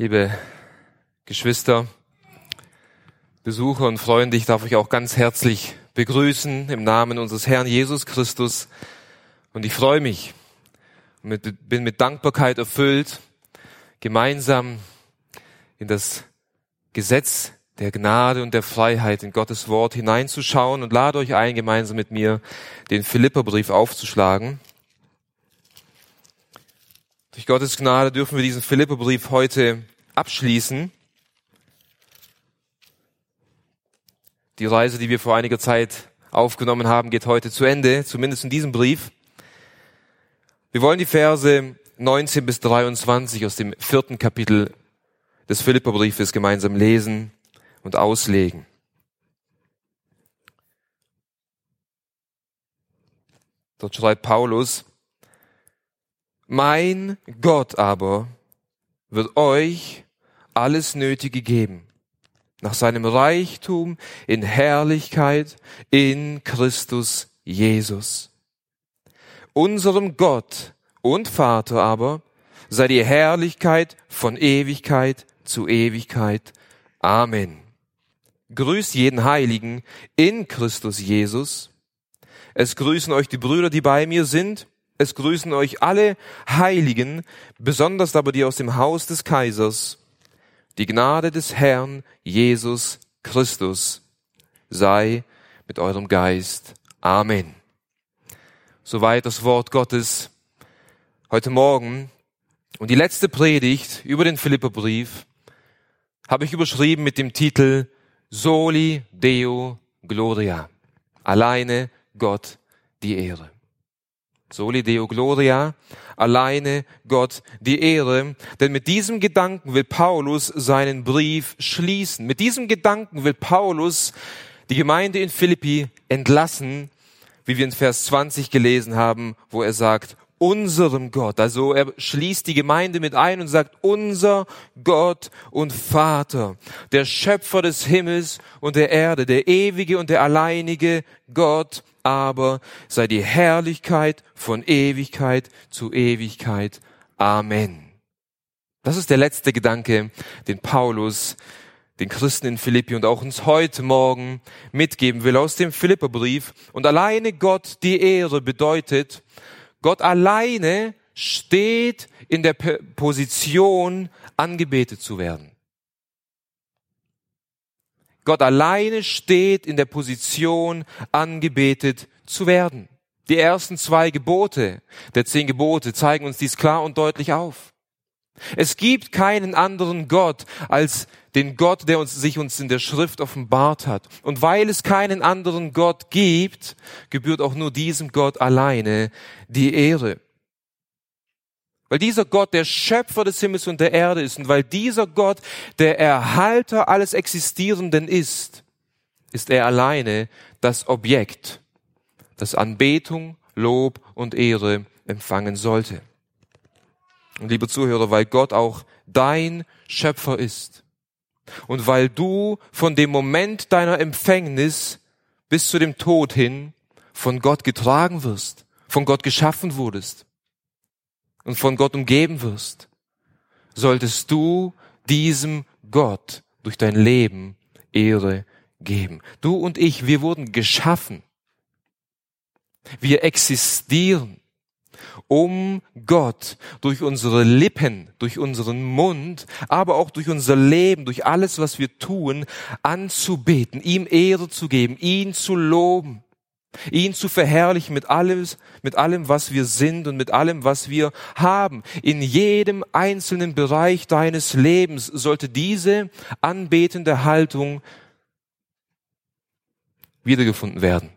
Liebe Geschwister, Besucher und Freunde, ich darf euch auch ganz herzlich begrüßen im Namen unseres Herrn Jesus Christus. Und ich freue mich und bin mit Dankbarkeit erfüllt, gemeinsam in das Gesetz der Gnade und der Freiheit in Gottes Wort hineinzuschauen und lade euch ein, gemeinsam mit mir den Philipperbrief aufzuschlagen. Durch Gottes Gnade dürfen wir diesen Philipperbrief heute abschließen. Die Reise, die wir vor einiger Zeit aufgenommen haben, geht heute zu Ende, zumindest in diesem Brief. Wir wollen die Verse 19 bis 23 aus dem vierten Kapitel des Philipperbriefes gemeinsam lesen und auslegen. Dort schreibt Paulus, mein Gott aber wird euch alles Nötige geben, nach seinem Reichtum in Herrlichkeit in Christus Jesus. Unserem Gott und Vater aber sei die Herrlichkeit von Ewigkeit zu Ewigkeit. Amen. Grüßt jeden Heiligen in Christus Jesus. Es grüßen euch die Brüder, die bei mir sind. Es grüßen euch alle Heiligen, besonders aber die aus dem Haus des Kaisers. Die Gnade des Herrn Jesus Christus sei mit eurem Geist. Amen. Soweit das Wort Gottes heute Morgen. Und die letzte Predigt über den Philipperbrief habe ich überschrieben mit dem Titel Soli Deo Gloria. Alleine Gott die Ehre. Soli Deo Gloria, alleine Gott die Ehre. Denn mit diesem Gedanken will Paulus seinen Brief schließen. Mit diesem Gedanken will Paulus die Gemeinde in Philippi entlassen, wie wir in Vers 20 gelesen haben, wo er sagt, unserem Gott. Also er schließt die Gemeinde mit ein und sagt, unser Gott und Vater, der Schöpfer des Himmels und der Erde, der ewige und der alleinige Gott, aber sei die Herrlichkeit von Ewigkeit zu Ewigkeit. Amen. Das ist der letzte Gedanke, den Paulus den Christen in Philippi und auch uns heute Morgen mitgeben will aus dem Philipperbrief. Und alleine Gott die Ehre bedeutet, Gott alleine steht in der Position, angebetet zu werden. Gott alleine steht in der Position, angebetet zu werden. Die ersten zwei Gebote der zehn Gebote zeigen uns dies klar und deutlich auf. Es gibt keinen anderen Gott als den Gott, der uns, sich uns in der Schrift offenbart hat. Und weil es keinen anderen Gott gibt, gebührt auch nur diesem Gott alleine die Ehre. Weil dieser Gott der Schöpfer des Himmels und der Erde ist und weil dieser Gott der Erhalter alles Existierenden ist, ist er alleine das Objekt, das Anbetung, Lob und Ehre empfangen sollte. Und liebe Zuhörer, weil Gott auch dein Schöpfer ist und weil du von dem Moment deiner Empfängnis bis zu dem Tod hin von Gott getragen wirst, von Gott geschaffen wurdest, und von Gott umgeben wirst, solltest du diesem Gott durch dein Leben Ehre geben. Du und ich, wir wurden geschaffen. Wir existieren, um Gott durch unsere Lippen, durch unseren Mund, aber auch durch unser Leben, durch alles, was wir tun, anzubeten, ihm Ehre zu geben, ihn zu loben ihn zu verherrlichen mit alles, mit allem, was wir sind und mit allem, was wir haben. In jedem einzelnen Bereich deines Lebens sollte diese anbetende Haltung wiedergefunden werden.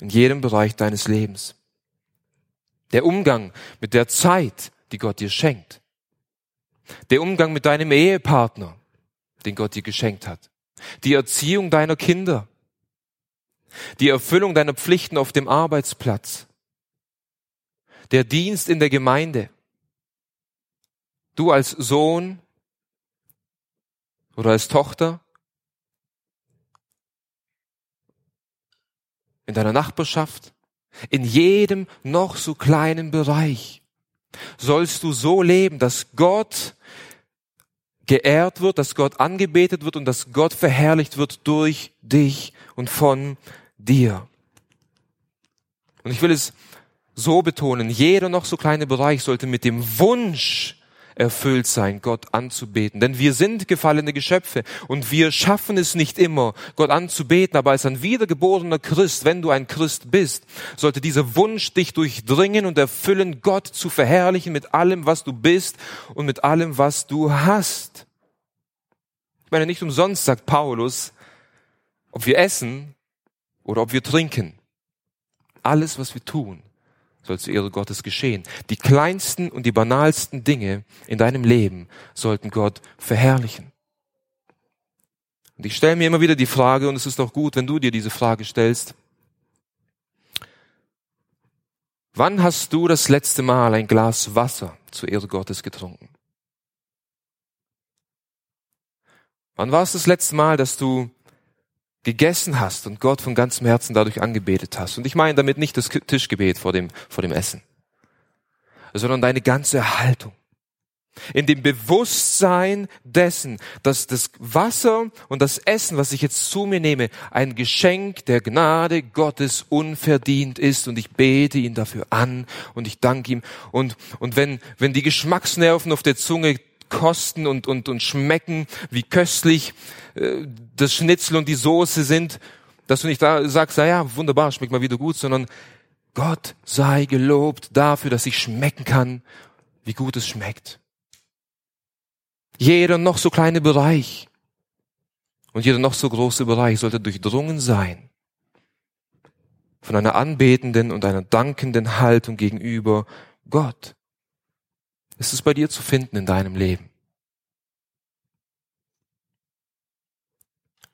In jedem Bereich deines Lebens. Der Umgang mit der Zeit, die Gott dir schenkt. Der Umgang mit deinem Ehepartner, den Gott dir geschenkt hat. Die Erziehung deiner Kinder die Erfüllung deiner Pflichten auf dem Arbeitsplatz, der Dienst in der Gemeinde. Du als Sohn oder als Tochter in deiner Nachbarschaft, in jedem noch so kleinen Bereich sollst du so leben, dass Gott geehrt wird, dass Gott angebetet wird und dass Gott verherrlicht wird durch dich und von dir. Und ich will es so betonen, jeder noch so kleine Bereich sollte mit dem Wunsch erfüllt sein, Gott anzubeten. Denn wir sind gefallene Geschöpfe und wir schaffen es nicht immer, Gott anzubeten. Aber als ein wiedergeborener Christ, wenn du ein Christ bist, sollte dieser Wunsch dich durchdringen und erfüllen, Gott zu verherrlichen mit allem, was du bist und mit allem, was du hast. Ich meine, nicht umsonst sagt Paulus, ob wir essen oder ob wir trinken. Alles, was wir tun, soll zur Ehre Gottes geschehen. Die kleinsten und die banalsten Dinge in deinem Leben sollten Gott verherrlichen. Und ich stelle mir immer wieder die Frage, und es ist doch gut, wenn du dir diese Frage stellst, wann hast du das letzte Mal ein Glas Wasser zur Ehre Gottes getrunken? Wann war es das letzte Mal, dass du gegessen hast und Gott von ganzem Herzen dadurch angebetet hast. Und ich meine damit nicht das Tischgebet vor dem, vor dem Essen, sondern deine ganze Haltung. In dem Bewusstsein dessen, dass das Wasser und das Essen, was ich jetzt zu mir nehme, ein Geschenk der Gnade Gottes unverdient ist und ich bete ihn dafür an und ich danke ihm. Und, und wenn, wenn die Geschmacksnerven auf der Zunge kosten und, und, und schmecken, wie köstlich äh, das Schnitzel und die Soße sind, dass du nicht da sagst, ja, wunderbar, schmeckt mal wieder gut, sondern Gott sei gelobt dafür, dass ich schmecken kann, wie gut es schmeckt. Jeder noch so kleine Bereich und jeder noch so große Bereich sollte durchdrungen sein von einer anbetenden und einer dankenden Haltung gegenüber Gott ist es bei dir zu finden in deinem Leben?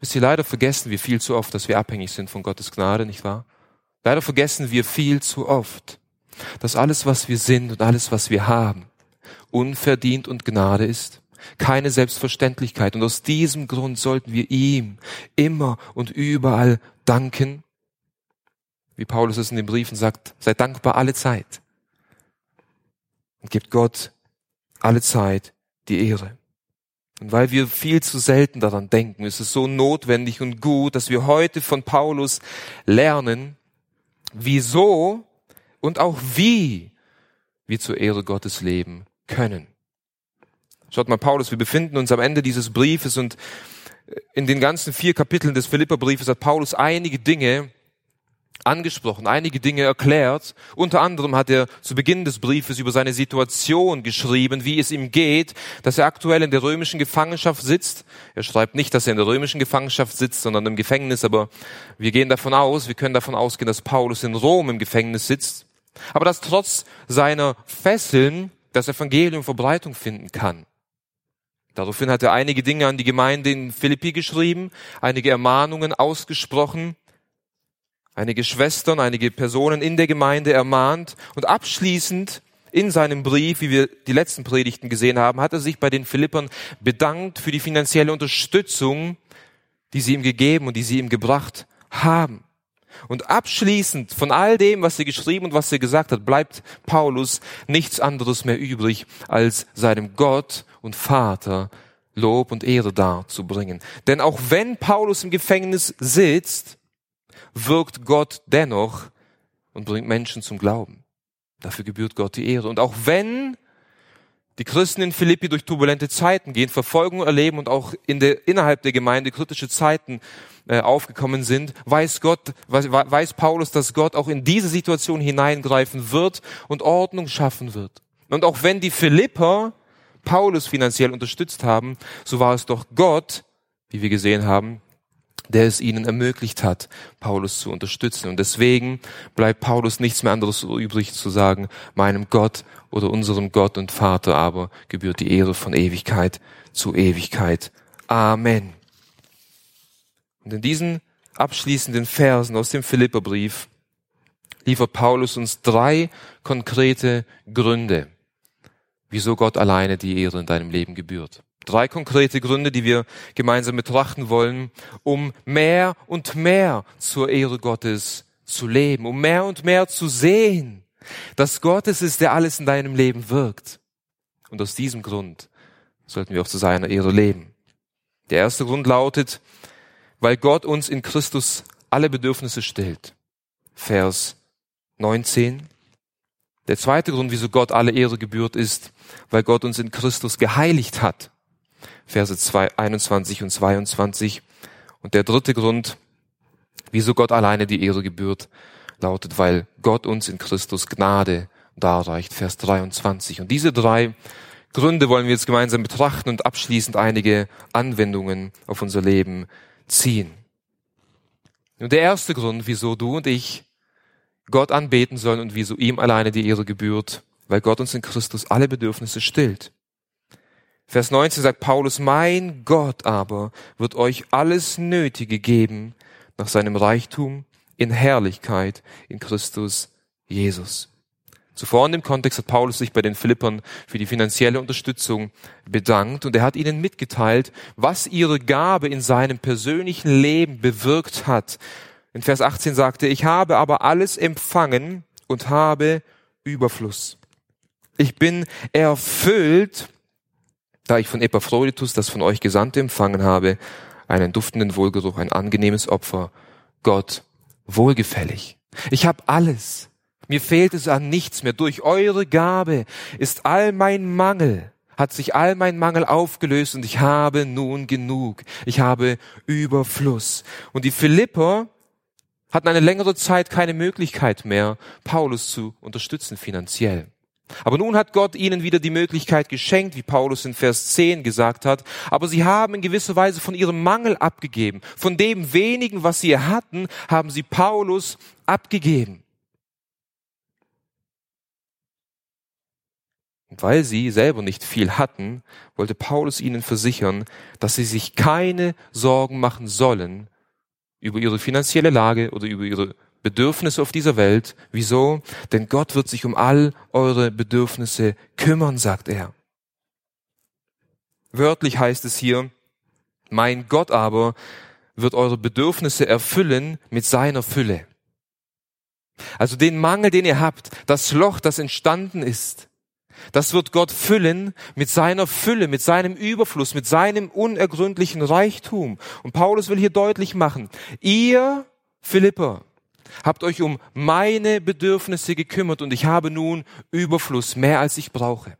Wisst ihr, leider vergessen wir viel zu oft, dass wir abhängig sind von Gottes Gnade, nicht wahr? Leider vergessen wir viel zu oft, dass alles, was wir sind und alles, was wir haben, unverdient und Gnade ist. Keine Selbstverständlichkeit. Und aus diesem Grund sollten wir ihm immer und überall danken. Wie Paulus es in den Briefen sagt, sei dankbar alle Zeit. Und gibt Gott alle Zeit die Ehre. Und weil wir viel zu selten daran denken, ist es so notwendig und gut, dass wir heute von Paulus lernen, wieso und auch wie wir zur Ehre Gottes leben können. Schaut mal, Paulus, wir befinden uns am Ende dieses Briefes und in den ganzen vier Kapiteln des Philipperbriefes hat Paulus einige Dinge angesprochen, einige Dinge erklärt. Unter anderem hat er zu Beginn des Briefes über seine Situation geschrieben, wie es ihm geht, dass er aktuell in der römischen Gefangenschaft sitzt. Er schreibt nicht, dass er in der römischen Gefangenschaft sitzt, sondern im Gefängnis, aber wir gehen davon aus, wir können davon ausgehen, dass Paulus in Rom im Gefängnis sitzt. Aber dass trotz seiner Fesseln das Evangelium Verbreitung finden kann. Daraufhin hat er einige Dinge an die Gemeinde in Philippi geschrieben, einige Ermahnungen ausgesprochen, einige Schwestern, einige Personen in der Gemeinde ermahnt und abschließend in seinem Brief, wie wir die letzten Predigten gesehen haben, hat er sich bei den Philippern bedankt für die finanzielle Unterstützung, die sie ihm gegeben und die sie ihm gebracht haben. Und abschließend von all dem, was er geschrieben und was er gesagt hat, bleibt Paulus nichts anderes mehr übrig, als seinem Gott und Vater Lob und Ehre darzubringen. Denn auch wenn Paulus im Gefängnis sitzt, wirkt Gott dennoch und bringt Menschen zum Glauben. Dafür gebührt Gott die Ehre. Und auch wenn die Christen in Philippi durch turbulente Zeiten gehen, Verfolgung erleben und auch in der, innerhalb der Gemeinde kritische Zeiten äh, aufgekommen sind, weiß Gott, weiß, weiß Paulus, dass Gott auch in diese Situation hineingreifen wird und Ordnung schaffen wird. Und auch wenn die Philipper Paulus finanziell unterstützt haben, so war es doch Gott, wie wir gesehen haben, der es ihnen ermöglicht hat, Paulus zu unterstützen. Und deswegen bleibt Paulus nichts mehr anderes übrig zu sagen, meinem Gott oder unserem Gott und Vater aber gebührt die Ehre von Ewigkeit zu Ewigkeit. Amen. Und in diesen abschließenden Versen aus dem Philipperbrief liefert Paulus uns drei konkrete Gründe, wieso Gott alleine die Ehre in deinem Leben gebührt. Drei konkrete Gründe, die wir gemeinsam betrachten wollen, um mehr und mehr zur Ehre Gottes zu leben, um mehr und mehr zu sehen, dass Gott es ist, der alles in deinem Leben wirkt. Und aus diesem Grund sollten wir auch zu seiner Ehre leben. Der erste Grund lautet, weil Gott uns in Christus alle Bedürfnisse stillt. Vers 19. Der zweite Grund, wieso Gott alle Ehre gebührt, ist, weil Gott uns in Christus geheiligt hat. Verse 2, 21 und 22. Und der dritte Grund, wieso Gott alleine die Ehre gebührt, lautet, weil Gott uns in Christus Gnade darreicht. Vers 23. Und diese drei Gründe wollen wir jetzt gemeinsam betrachten und abschließend einige Anwendungen auf unser Leben ziehen. Und der erste Grund, wieso du und ich Gott anbeten sollen und wieso ihm alleine die Ehre gebührt, weil Gott uns in Christus alle Bedürfnisse stillt. Vers 19 sagt Paulus, mein Gott aber wird euch alles Nötige geben nach seinem Reichtum in Herrlichkeit in Christus Jesus. Zuvor in dem Kontext hat Paulus sich bei den Philippern für die finanzielle Unterstützung bedankt und er hat ihnen mitgeteilt, was ihre Gabe in seinem persönlichen Leben bewirkt hat. In Vers 18 sagte, ich habe aber alles empfangen und habe Überfluss. Ich bin erfüllt, da ich von Epaphroditus das von euch Gesandte empfangen habe, einen duftenden Wohlgeruch, ein angenehmes Opfer, Gott wohlgefällig. Ich habe alles. Mir fehlt es an nichts mehr. Durch eure Gabe ist all mein Mangel, hat sich all mein Mangel aufgelöst und ich habe nun genug. Ich habe Überfluss. Und die Philipper hatten eine längere Zeit keine Möglichkeit mehr, Paulus zu unterstützen finanziell. Aber nun hat Gott ihnen wieder die Möglichkeit geschenkt, wie Paulus in Vers 10 gesagt hat. Aber sie haben in gewisser Weise von ihrem Mangel abgegeben. Von dem wenigen, was sie hatten, haben sie Paulus abgegeben. weil sie selber nicht viel hatten, wollte Paulus ihnen versichern, dass sie sich keine Sorgen machen sollen über ihre finanzielle Lage oder über ihre Bedürfnisse auf dieser Welt. Wieso? Denn Gott wird sich um all eure Bedürfnisse kümmern, sagt er. Wörtlich heißt es hier, mein Gott aber wird eure Bedürfnisse erfüllen mit seiner Fülle. Also den Mangel, den ihr habt, das Loch, das entstanden ist, das wird Gott füllen mit seiner Fülle, mit seinem Überfluss, mit seinem unergründlichen Reichtum. Und Paulus will hier deutlich machen, ihr Philipper habt euch um meine Bedürfnisse gekümmert und ich habe nun Überfluss, mehr als ich brauche.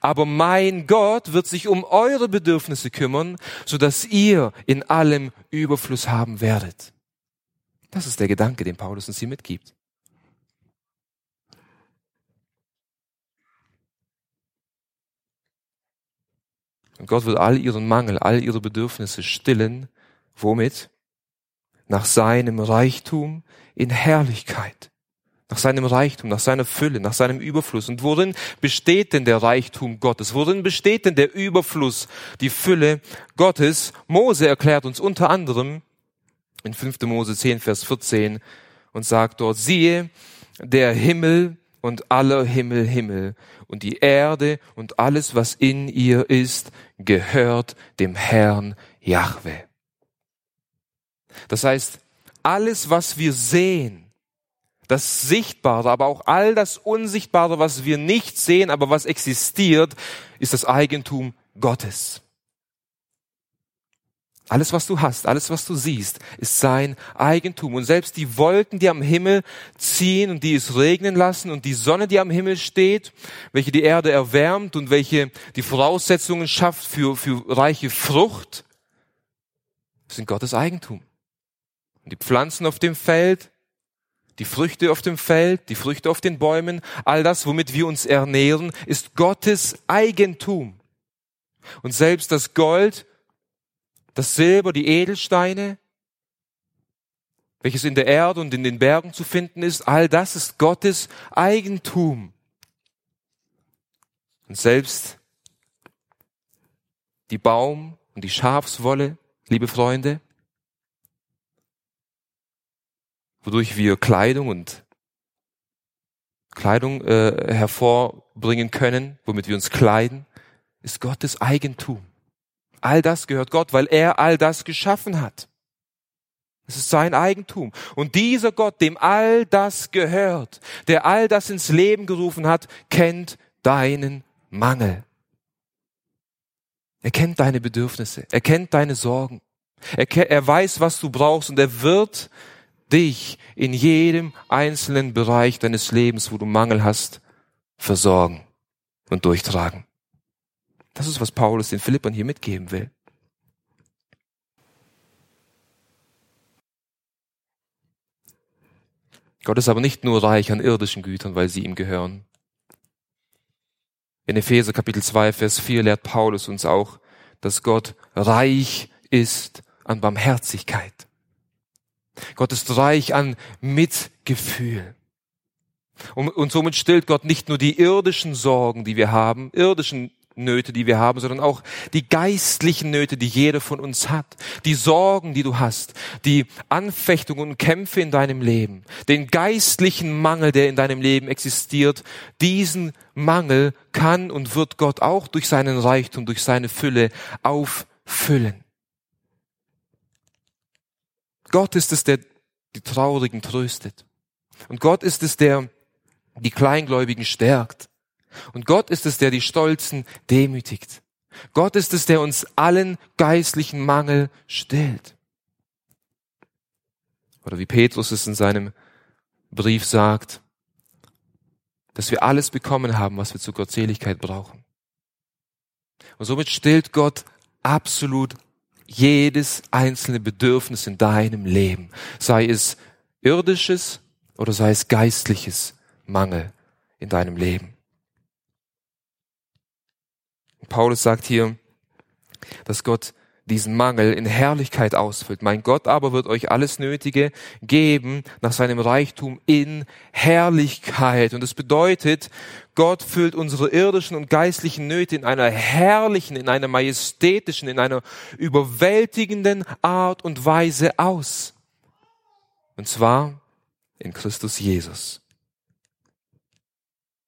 Aber mein Gott wird sich um eure Bedürfnisse kümmern, so dass ihr in allem Überfluss haben werdet. Das ist der Gedanke, den Paulus uns hier mitgibt. Und Gott wird all ihren Mangel, all ihre Bedürfnisse stillen. Womit? Nach seinem Reichtum in Herrlichkeit. Nach seinem Reichtum, nach seiner Fülle, nach seinem Überfluss. Und worin besteht denn der Reichtum Gottes? Worin besteht denn der Überfluss, die Fülle Gottes? Mose erklärt uns unter anderem in 5. Mose 10, Vers 14 und sagt dort, siehe, der Himmel und aller Himmel Himmel und die Erde und alles, was in ihr ist, gehört dem Herrn Jahwe. Das heißt, alles, was wir sehen, das Sichtbare, aber auch all das Unsichtbare, was wir nicht sehen, aber was existiert, ist das Eigentum Gottes. Alles, was du hast, alles, was du siehst, ist sein Eigentum. Und selbst die Wolken, die am Himmel ziehen und die es regnen lassen und die Sonne, die am Himmel steht, welche die Erde erwärmt und welche die Voraussetzungen schafft für, für reiche Frucht, sind Gottes Eigentum. Und die Pflanzen auf dem Feld, die Früchte auf dem Feld, die Früchte auf den Bäumen, all das, womit wir uns ernähren, ist Gottes Eigentum. Und selbst das Gold, das Silber, die Edelsteine, welches in der Erde und in den Bergen zu finden ist, all das ist Gottes Eigentum. Und selbst die Baum und die Schafswolle, liebe Freunde, wodurch wir Kleidung und Kleidung äh, hervorbringen können, womit wir uns kleiden, ist Gottes Eigentum. All das gehört Gott, weil er all das geschaffen hat. Es ist sein Eigentum. Und dieser Gott, dem all das gehört, der all das ins Leben gerufen hat, kennt deinen Mangel. Er kennt deine Bedürfnisse. Er kennt deine Sorgen. Er, er weiß, was du brauchst und er wird dich in jedem einzelnen Bereich deines Lebens, wo du Mangel hast, versorgen und durchtragen. Das ist, was Paulus den Philippern hier mitgeben will. Gott ist aber nicht nur reich an irdischen Gütern, weil sie ihm gehören. In Epheser Kapitel 2, Vers 4 lehrt Paulus uns auch, dass Gott reich ist an Barmherzigkeit. Gott ist reich an Mitgefühl. Und, und somit stillt Gott nicht nur die irdischen Sorgen, die wir haben, irdischen Nöte, die wir haben, sondern auch die geistlichen Nöte, die jeder von uns hat, die Sorgen, die du hast, die Anfechtungen und Kämpfe in deinem Leben, den geistlichen Mangel, der in deinem Leben existiert, diesen Mangel kann und wird Gott auch durch seinen Reichtum, durch seine Fülle auffüllen. Gott ist es, der die Traurigen tröstet. Und Gott ist es, der die Kleingläubigen stärkt. Und Gott ist es, der die Stolzen demütigt. Gott ist es, der uns allen geistlichen Mangel stillt. Oder wie Petrus es in seinem Brief sagt, dass wir alles bekommen haben, was wir zur Gottseligkeit brauchen. Und somit stillt Gott absolut jedes einzelne Bedürfnis in deinem Leben, sei es irdisches oder sei es geistliches Mangel in deinem Leben. Paulus sagt hier, dass Gott diesen Mangel in Herrlichkeit ausfüllt. Mein Gott aber wird euch alles Nötige geben nach seinem Reichtum in Herrlichkeit. Und das bedeutet, Gott füllt unsere irdischen und geistlichen Nöte in einer herrlichen, in einer majestätischen, in einer überwältigenden Art und Weise aus. Und zwar in Christus Jesus.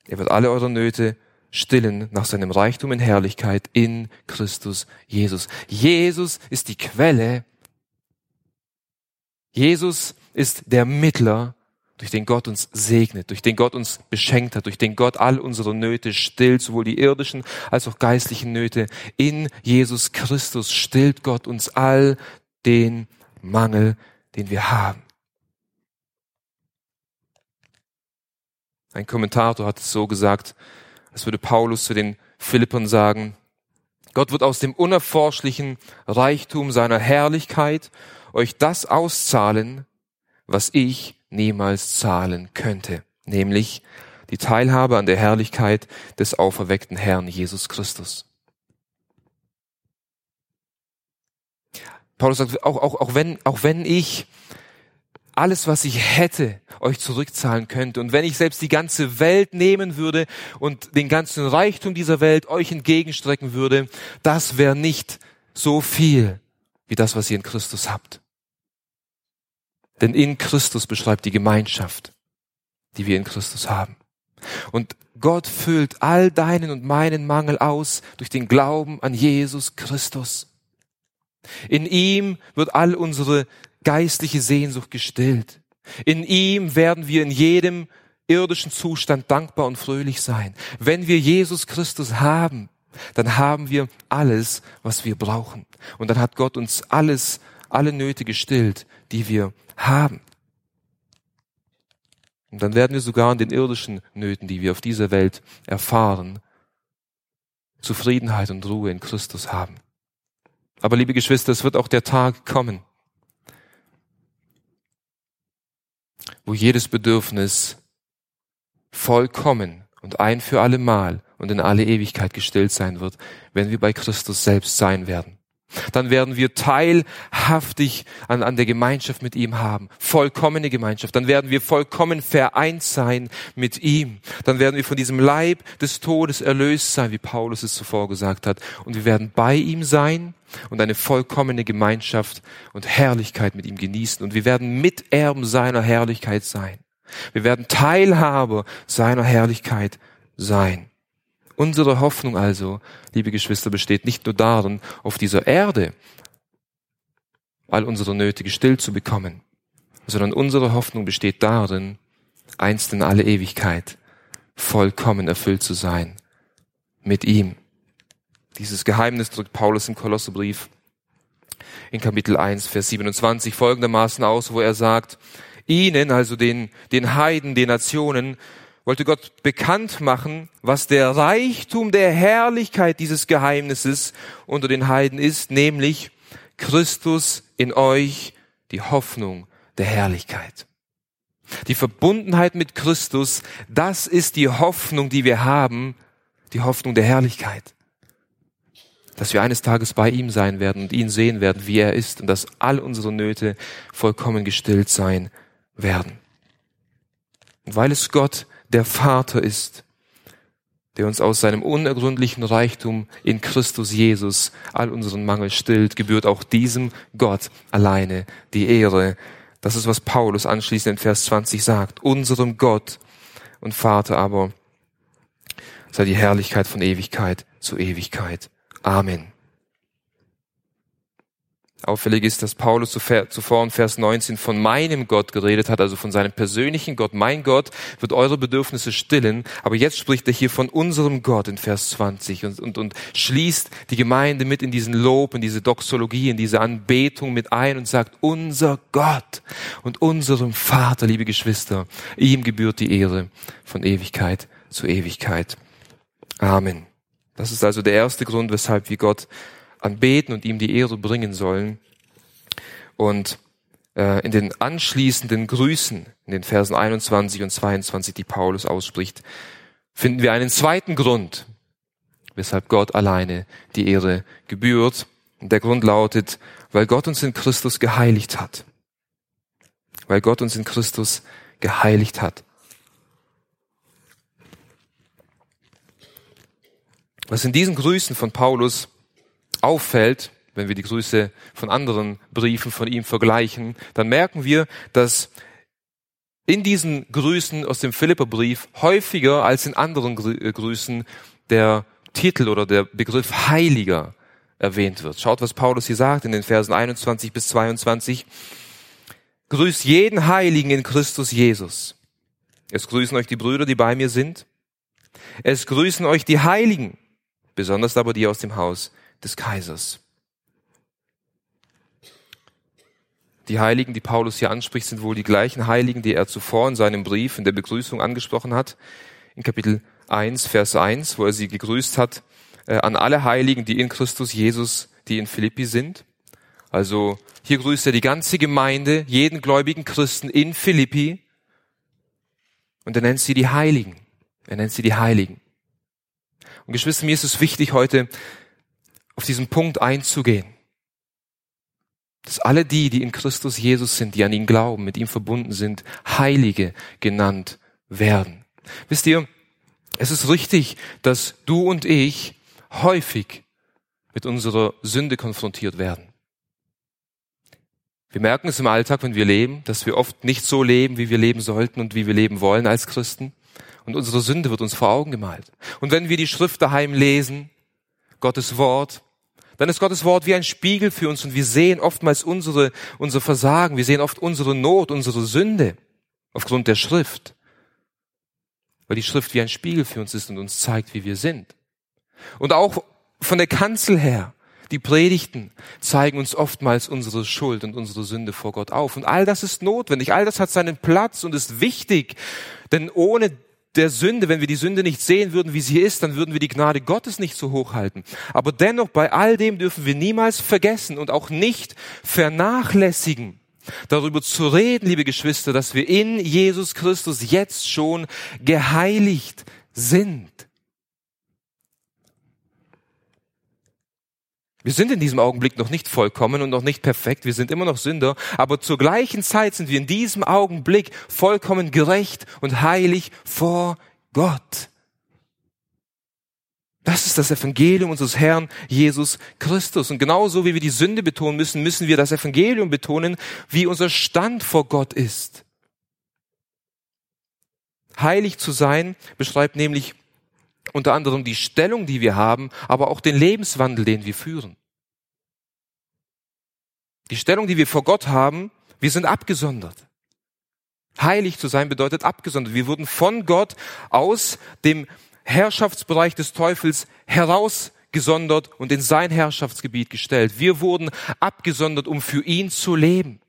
Er wird alle eure Nöte stillen nach seinem Reichtum in Herrlichkeit in Christus Jesus. Jesus ist die Quelle. Jesus ist der Mittler, durch den Gott uns segnet, durch den Gott uns beschenkt hat, durch den Gott all unsere Nöte stillt, sowohl die irdischen als auch geistlichen Nöte. In Jesus Christus stillt Gott uns all den Mangel, den wir haben. Ein Kommentator hat es so gesagt, das würde Paulus zu den Philippern sagen. Gott wird aus dem unerforschlichen Reichtum seiner Herrlichkeit euch das auszahlen, was ich niemals zahlen könnte, nämlich die Teilhabe an der Herrlichkeit des auferweckten Herrn Jesus Christus. Paulus sagt, auch, auch, auch, wenn, auch wenn ich alles, was ich hätte, euch zurückzahlen könnte. Und wenn ich selbst die ganze Welt nehmen würde und den ganzen Reichtum dieser Welt euch entgegenstrecken würde, das wäre nicht so viel wie das, was ihr in Christus habt. Denn in Christus beschreibt die Gemeinschaft, die wir in Christus haben. Und Gott füllt all deinen und meinen Mangel aus durch den Glauben an Jesus Christus. In ihm wird all unsere geistliche Sehnsucht gestillt. In ihm werden wir in jedem irdischen Zustand dankbar und fröhlich sein. Wenn wir Jesus Christus haben, dann haben wir alles, was wir brauchen. Und dann hat Gott uns alles, alle Nöte gestillt, die wir haben. Und dann werden wir sogar in den irdischen Nöten, die wir auf dieser Welt erfahren, Zufriedenheit und Ruhe in Christus haben. Aber liebe Geschwister, es wird auch der Tag kommen, wo jedes Bedürfnis vollkommen und ein für alle Mal und in alle Ewigkeit gestillt sein wird, wenn wir bei Christus selbst sein werden. Dann werden wir teilhaftig an, an der Gemeinschaft mit ihm haben. Vollkommene Gemeinschaft. Dann werden wir vollkommen vereint sein mit ihm. Dann werden wir von diesem Leib des Todes erlöst sein, wie Paulus es zuvor gesagt hat. Und wir werden bei ihm sein und eine vollkommene Gemeinschaft und Herrlichkeit mit ihm genießen. Und wir werden Miterben seiner Herrlichkeit sein. Wir werden Teilhaber seiner Herrlichkeit sein. Unsere Hoffnung also, liebe Geschwister, besteht nicht nur darin, auf dieser Erde all unsere Nöte gestillt zu bekommen, sondern unsere Hoffnung besteht darin, einst in alle Ewigkeit vollkommen erfüllt zu sein mit ihm. Dieses Geheimnis drückt Paulus im Kolosserbrief in Kapitel 1, Vers 27 folgendermaßen aus, wo er sagt, ihnen, also den, den Heiden, den Nationen, wollte Gott bekannt machen, was der Reichtum der Herrlichkeit dieses Geheimnisses unter den Heiden ist, nämlich Christus in euch, die Hoffnung der Herrlichkeit. Die Verbundenheit mit Christus, das ist die Hoffnung, die wir haben, die Hoffnung der Herrlichkeit. Dass wir eines Tages bei ihm sein werden und ihn sehen werden, wie er ist und dass all unsere Nöte vollkommen gestillt sein werden. Und weil es Gott der Vater ist, der uns aus seinem unergründlichen Reichtum in Christus Jesus all unseren Mangel stillt, gebührt auch diesem Gott alleine die Ehre. Das ist, was Paulus anschließend in Vers 20 sagt. Unserem Gott und Vater aber sei die Herrlichkeit von Ewigkeit zu Ewigkeit. Amen. Auffällig ist, dass Paulus zuvor in Vers 19 von meinem Gott geredet hat, also von seinem persönlichen Gott. Mein Gott wird eure Bedürfnisse stillen, aber jetzt spricht er hier von unserem Gott in Vers 20 und, und, und schließt die Gemeinde mit in diesen Lob, in diese Doxologie, in diese Anbetung mit ein und sagt, unser Gott und unserem Vater, liebe Geschwister, ihm gebührt die Ehre von Ewigkeit zu Ewigkeit. Amen. Das ist also der erste Grund, weshalb wir Gott anbeten und ihm die Ehre bringen sollen. Und äh, in den anschließenden Grüßen, in den Versen 21 und 22, die Paulus ausspricht, finden wir einen zweiten Grund, weshalb Gott alleine die Ehre gebührt. Und der Grund lautet, weil Gott uns in Christus geheiligt hat. Weil Gott uns in Christus geheiligt hat. Was in diesen Grüßen von Paulus auffällt, wenn wir die Grüße von anderen Briefen von ihm vergleichen, dann merken wir, dass in diesen Grüßen aus dem Philipperbrief häufiger als in anderen äh, Grüßen der Titel oder der Begriff Heiliger erwähnt wird. Schaut, was Paulus hier sagt in den Versen 21 bis 22. Grüßt jeden Heiligen in Christus Jesus. Es grüßen euch die Brüder, die bei mir sind. Es grüßen euch die Heiligen, besonders aber die aus dem Haus des Kaisers. Die Heiligen, die Paulus hier anspricht, sind wohl die gleichen Heiligen, die er zuvor in seinem Brief in der Begrüßung angesprochen hat, in Kapitel 1, Vers 1, wo er sie gegrüßt hat, äh, an alle Heiligen, die in Christus Jesus, die in Philippi sind. Also hier grüßt er die ganze Gemeinde, jeden gläubigen Christen in Philippi und er nennt sie die Heiligen. Er nennt sie die Heiligen. Und Geschwister, mir ist es wichtig heute, auf diesen Punkt einzugehen. Dass alle die, die in Christus Jesus sind, die an ihn glauben, mit ihm verbunden sind, Heilige genannt werden. Wisst ihr, es ist richtig, dass du und ich häufig mit unserer Sünde konfrontiert werden. Wir merken es im Alltag, wenn wir leben, dass wir oft nicht so leben, wie wir leben sollten und wie wir leben wollen als Christen. Und unsere Sünde wird uns vor Augen gemalt. Und wenn wir die Schrift daheim lesen, Gottes Wort, dann ist Gottes Wort wie ein Spiegel für uns und wir sehen oftmals unsere, unser Versagen, wir sehen oft unsere Not, unsere Sünde aufgrund der Schrift. Weil die Schrift wie ein Spiegel für uns ist und uns zeigt, wie wir sind. Und auch von der Kanzel her, die Predigten zeigen uns oftmals unsere Schuld und unsere Sünde vor Gott auf. Und all das ist notwendig, all das hat seinen Platz und ist wichtig, denn ohne der Sünde, wenn wir die Sünde nicht sehen würden, wie sie ist, dann würden wir die Gnade Gottes nicht so hoch halten. Aber dennoch, bei all dem dürfen wir niemals vergessen und auch nicht vernachlässigen, darüber zu reden, liebe Geschwister, dass wir in Jesus Christus jetzt schon geheiligt sind. Wir sind in diesem Augenblick noch nicht vollkommen und noch nicht perfekt. Wir sind immer noch Sünder. Aber zur gleichen Zeit sind wir in diesem Augenblick vollkommen gerecht und heilig vor Gott. Das ist das Evangelium unseres Herrn Jesus Christus. Und genauso wie wir die Sünde betonen müssen, müssen wir das Evangelium betonen, wie unser Stand vor Gott ist. Heilig zu sein beschreibt nämlich unter anderem die Stellung, die wir haben, aber auch den Lebenswandel, den wir führen. Die Stellung, die wir vor Gott haben, wir sind abgesondert. Heilig zu sein bedeutet abgesondert. Wir wurden von Gott aus dem Herrschaftsbereich des Teufels herausgesondert und in sein Herrschaftsgebiet gestellt. Wir wurden abgesondert, um für ihn zu leben,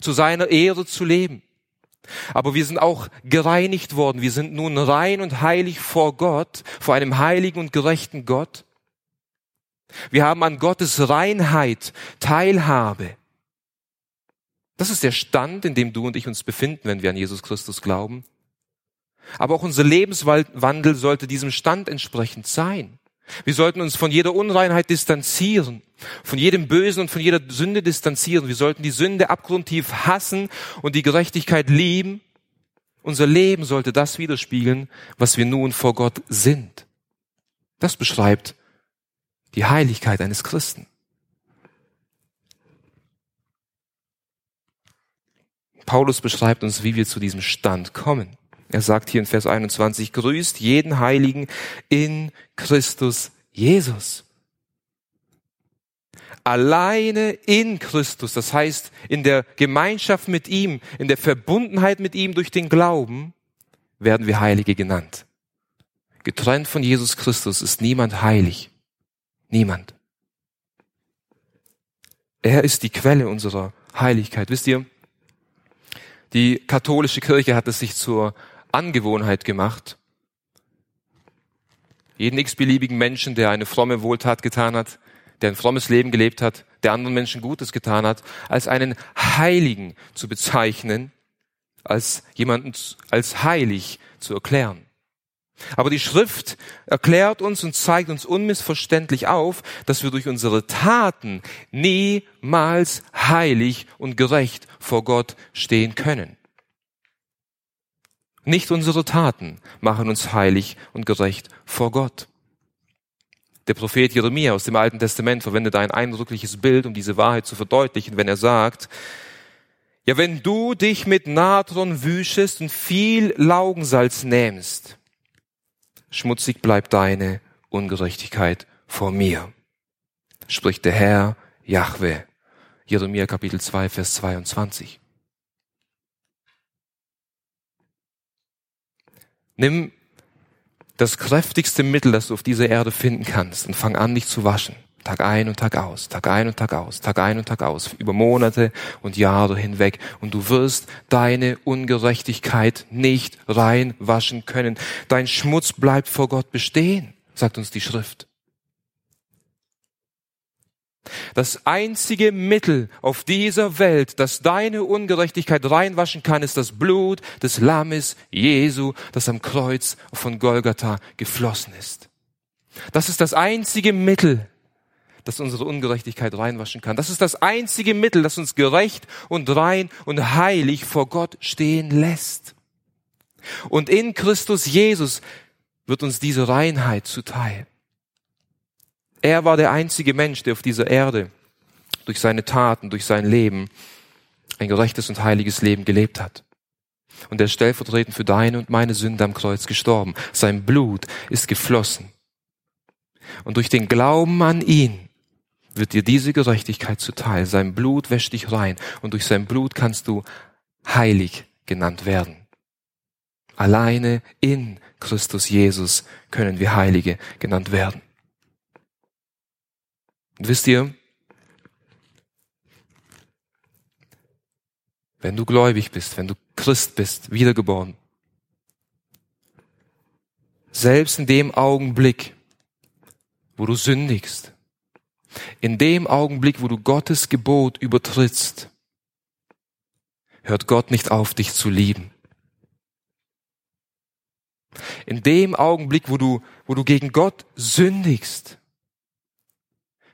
zu seiner Ehre zu leben. Aber wir sind auch gereinigt worden. Wir sind nun rein und heilig vor Gott, vor einem heiligen und gerechten Gott. Wir haben an Gottes Reinheit Teilhabe. Das ist der Stand, in dem du und ich uns befinden, wenn wir an Jesus Christus glauben. Aber auch unser Lebenswandel sollte diesem Stand entsprechend sein. Wir sollten uns von jeder Unreinheit distanzieren, von jedem Bösen und von jeder Sünde distanzieren. Wir sollten die Sünde abgrundtief hassen und die Gerechtigkeit lieben. Unser Leben sollte das widerspiegeln, was wir nun vor Gott sind. Das beschreibt die Heiligkeit eines Christen. Paulus beschreibt uns, wie wir zu diesem Stand kommen. Er sagt hier in Vers 21, grüßt jeden Heiligen in Christus Jesus. Alleine in Christus, das heißt in der Gemeinschaft mit ihm, in der Verbundenheit mit ihm durch den Glauben, werden wir Heilige genannt. Getrennt von Jesus Christus ist niemand heilig. Niemand. Er ist die Quelle unserer Heiligkeit. Wisst ihr, die katholische Kirche hat es sich zur Angewohnheit gemacht, jeden x-beliebigen Menschen, der eine fromme Wohltat getan hat, der ein frommes Leben gelebt hat, der anderen Menschen Gutes getan hat, als einen Heiligen zu bezeichnen, als jemanden als heilig zu erklären. Aber die Schrift erklärt uns und zeigt uns unmissverständlich auf, dass wir durch unsere Taten niemals heilig und gerecht vor Gott stehen können. Nicht unsere Taten machen uns heilig und gerecht vor Gott. Der Prophet Jeremia aus dem Alten Testament verwendet ein eindrückliches Bild, um diese Wahrheit zu verdeutlichen, wenn er sagt, ja, wenn du dich mit Natron wüschest und viel Laugensalz nähmst, schmutzig bleibt deine Ungerechtigkeit vor mir, spricht der Herr Jahwe. Jeremia Kapitel 2, Vers 22. Nimm das kräftigste Mittel, das du auf dieser Erde finden kannst und fang an, dich zu waschen. Tag ein und Tag aus, Tag ein und Tag aus, Tag ein und Tag aus, über Monate und Jahre hinweg. Und du wirst deine Ungerechtigkeit nicht reinwaschen können. Dein Schmutz bleibt vor Gott bestehen, sagt uns die Schrift. Das einzige Mittel auf dieser Welt, das deine Ungerechtigkeit reinwaschen kann, ist das Blut des Lammes Jesu, das am Kreuz von Golgatha geflossen ist. Das ist das einzige Mittel, das unsere Ungerechtigkeit reinwaschen kann. Das ist das einzige Mittel, das uns gerecht und rein und heilig vor Gott stehen lässt. Und in Christus Jesus wird uns diese Reinheit zuteil. Er war der einzige Mensch, der auf dieser Erde durch seine Taten, durch sein Leben ein gerechtes und heiliges Leben gelebt hat. Und er ist stellvertretend für deine und meine Sünde am Kreuz gestorben. Sein Blut ist geflossen. Und durch den Glauben an ihn wird dir diese Gerechtigkeit zuteil. Sein Blut wäscht dich rein und durch sein Blut kannst du heilig genannt werden. Alleine in Christus Jesus können wir Heilige genannt werden. Und wisst ihr, wenn du gläubig bist, wenn du Christ bist, wiedergeboren, selbst in dem Augenblick, wo du sündigst, in dem Augenblick, wo du Gottes Gebot übertrittst, hört Gott nicht auf, dich zu lieben. In dem Augenblick, wo du, wo du gegen Gott sündigst,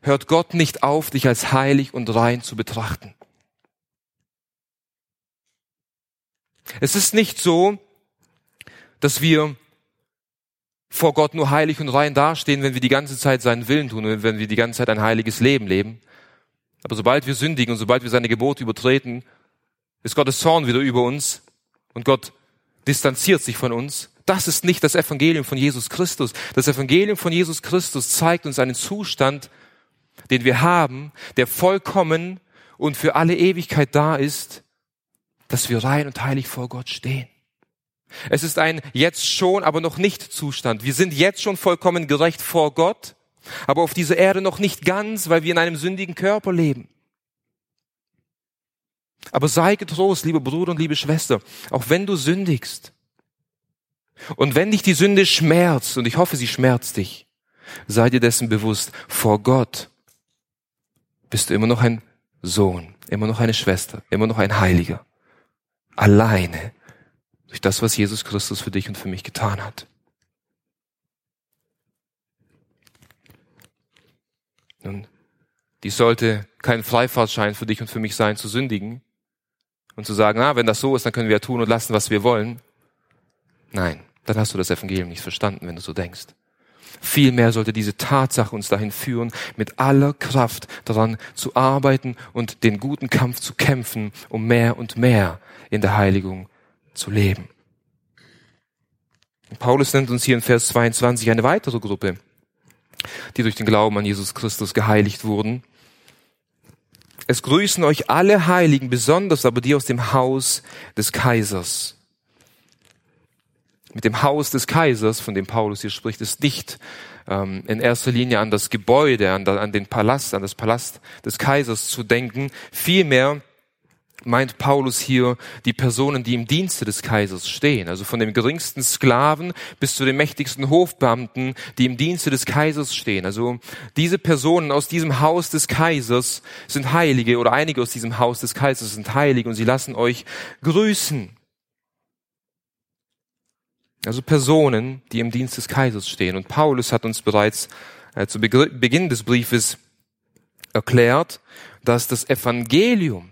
hört Gott nicht auf, dich als heilig und rein zu betrachten. Es ist nicht so, dass wir vor Gott nur heilig und rein dastehen, wenn wir die ganze Zeit seinen Willen tun und wenn wir die ganze Zeit ein heiliges Leben leben. Aber sobald wir sündigen und sobald wir seine Gebote übertreten, ist Gottes Zorn wieder über uns und Gott distanziert sich von uns. Das ist nicht das Evangelium von Jesus Christus. Das Evangelium von Jesus Christus zeigt uns einen Zustand, den wir haben, der vollkommen und für alle Ewigkeit da ist, dass wir rein und heilig vor Gott stehen. Es ist ein jetzt schon, aber noch nicht Zustand. Wir sind jetzt schon vollkommen gerecht vor Gott, aber auf dieser Erde noch nicht ganz, weil wir in einem sündigen Körper leben. Aber sei getrost, liebe Bruder und liebe Schwester, auch wenn du sündigst und wenn dich die Sünde schmerzt, und ich hoffe, sie schmerzt dich, sei dir dessen bewusst, vor Gott bist du immer noch ein Sohn, immer noch eine Schwester, immer noch ein Heiliger. Alleine durch das, was Jesus Christus für dich und für mich getan hat. Nun, dies sollte kein Freifahrtschein für dich und für mich sein, zu sündigen und zu sagen, ah, wenn das so ist, dann können wir ja tun und lassen, was wir wollen. Nein, dann hast du das Evangelium nicht verstanden, wenn du so denkst. Vielmehr sollte diese Tatsache uns dahin führen, mit aller Kraft daran zu arbeiten und den guten Kampf zu kämpfen, um mehr und mehr in der Heiligung zu leben. Paulus nennt uns hier in Vers 22 eine weitere Gruppe, die durch den Glauben an Jesus Christus geheiligt wurden. Es grüßen euch alle Heiligen, besonders aber die aus dem Haus des Kaisers. Mit dem Haus des Kaisers, von dem Paulus hier spricht, ist nicht ähm, in erster Linie an das Gebäude, an, an den Palast, an das Palast des Kaisers zu denken. Vielmehr meint Paulus hier die Personen, die im Dienste des Kaisers stehen, also von dem geringsten Sklaven bis zu den mächtigsten Hofbeamten, die im Dienste des Kaisers stehen. Also diese Personen aus diesem Haus des Kaisers sind Heilige oder einige aus diesem Haus des Kaisers sind Heilige und sie lassen euch grüßen. Also Personen, die im Dienst des Kaisers stehen. Und Paulus hat uns bereits äh, zu Beginn des Briefes erklärt, dass das Evangelium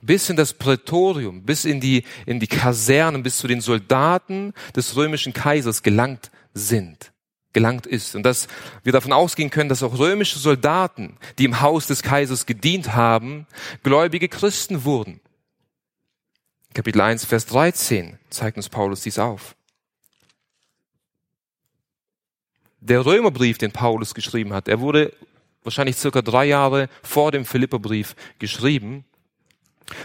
bis in das Prätorium, bis in die, in die Kasernen, bis zu den Soldaten des römischen Kaisers gelangt sind, gelangt ist. Und dass wir davon ausgehen können, dass auch römische Soldaten, die im Haus des Kaisers gedient haben, gläubige Christen wurden. Kapitel 1, Vers 13 zeigt uns Paulus dies auf. Der Römerbrief, den Paulus geschrieben hat, er wurde wahrscheinlich circa drei Jahre vor dem Philipperbrief geschrieben.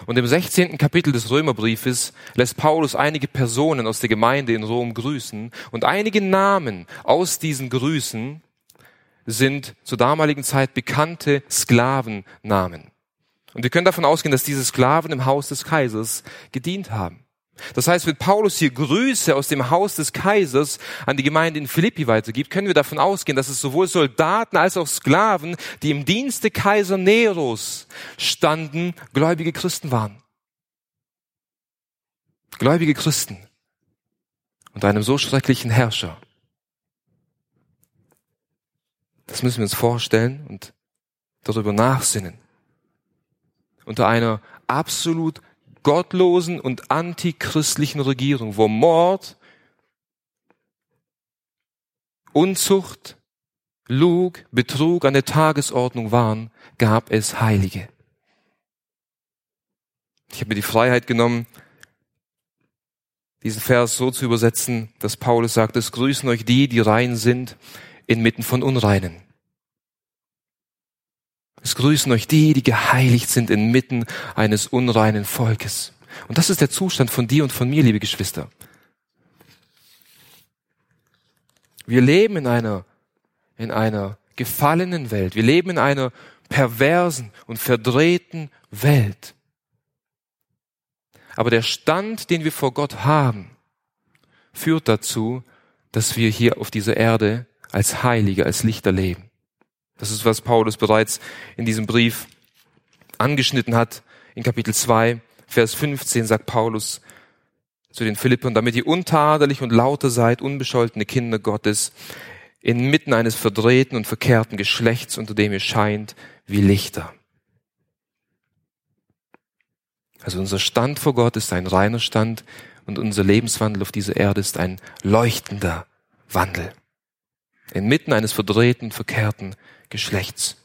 Und im 16. Kapitel des Römerbriefes lässt Paulus einige Personen aus der Gemeinde in Rom grüßen und einige Namen aus diesen Grüßen sind zur damaligen Zeit bekannte Sklavennamen. Und wir können davon ausgehen, dass diese Sklaven im Haus des Kaisers gedient haben. Das heißt, wenn Paulus hier Grüße aus dem Haus des Kaisers an die Gemeinde in Philippi weitergibt, können wir davon ausgehen, dass es sowohl Soldaten als auch Sklaven, die im Dienste Kaiser Neros standen, gläubige Christen waren. Gläubige Christen unter einem so schrecklichen Herrscher. Das müssen wir uns vorstellen und darüber nachsinnen. Unter einer absolut gottlosen und antichristlichen Regierung, wo Mord, Unzucht, Lug, Betrug an der Tagesordnung waren, gab es Heilige. Ich habe mir die Freiheit genommen, diesen Vers so zu übersetzen, dass Paulus sagt, es grüßen euch die, die rein sind, inmitten von Unreinen. Es grüßen euch die, die geheiligt sind inmitten eines unreinen Volkes. Und das ist der Zustand von dir und von mir, liebe Geschwister. Wir leben in einer, in einer gefallenen Welt. Wir leben in einer perversen und verdrehten Welt. Aber der Stand, den wir vor Gott haben, führt dazu, dass wir hier auf dieser Erde als Heilige, als Lichter leben. Das ist, was Paulus bereits in diesem Brief angeschnitten hat. In Kapitel 2, Vers 15 sagt Paulus zu den Philippern, damit ihr untadelig und lauter seid, unbescholtene Kinder Gottes, inmitten eines verdrehten und verkehrten Geschlechts, unter dem ihr scheint wie Lichter. Also unser Stand vor Gott ist ein reiner Stand und unser Lebenswandel auf dieser Erde ist ein leuchtender Wandel. Inmitten eines verdrehten, verkehrten Geschlechts.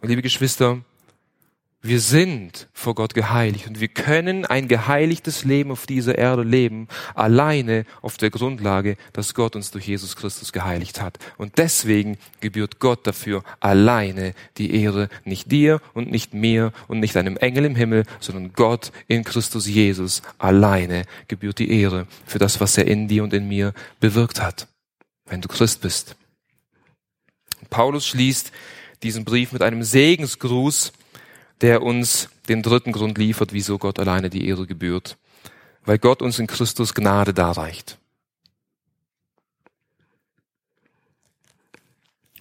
Liebe Geschwister, Wir sind vor Gott geheiligt und wir können ein geheiligtes Leben auf dieser Erde leben, alleine auf der Grundlage, dass Gott uns durch Jesus Christus geheiligt hat. Und deswegen gebührt Gott dafür alleine die Ehre, nicht dir und nicht mir und nicht einem Engel im Himmel, sondern Gott in Christus Jesus alleine gebührt die Ehre für das, was er in dir und in mir bewirkt hat, wenn du Christ bist. Paulus schließt diesen Brief mit einem Segensgruß, der uns den dritten Grund liefert, wieso Gott alleine die Ehre gebührt. Weil Gott uns in Christus Gnade darreicht.